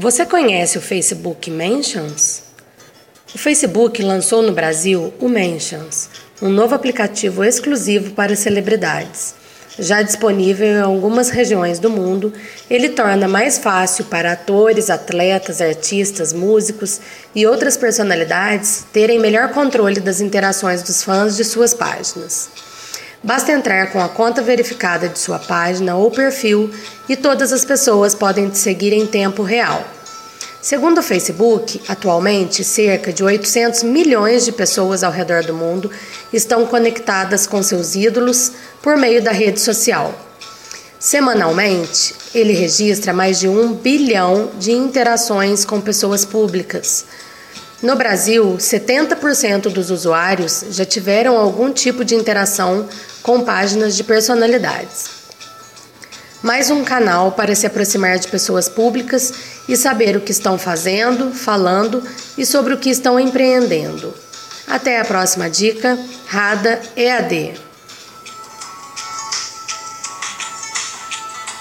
Você conhece o Facebook Mentions? O Facebook lançou no Brasil o Mentions, um novo aplicativo exclusivo para celebridades. Já disponível em algumas regiões do mundo, ele torna mais fácil para atores, atletas, artistas, músicos e outras personalidades terem melhor controle das interações dos fãs de suas páginas. Basta entrar com a conta verificada de sua página ou perfil e todas as pessoas podem te seguir em tempo real. Segundo o Facebook, atualmente cerca de 800 milhões de pessoas ao redor do mundo estão conectadas com seus ídolos por meio da rede social. Semanalmente, ele registra mais de um bilhão de interações com pessoas públicas. No Brasil, 70% dos usuários já tiveram algum tipo de interação com páginas de personalidades. Mais um canal para se aproximar de pessoas públicas e saber o que estão fazendo, falando e sobre o que estão empreendendo. Até a próxima dica, Rada EAD.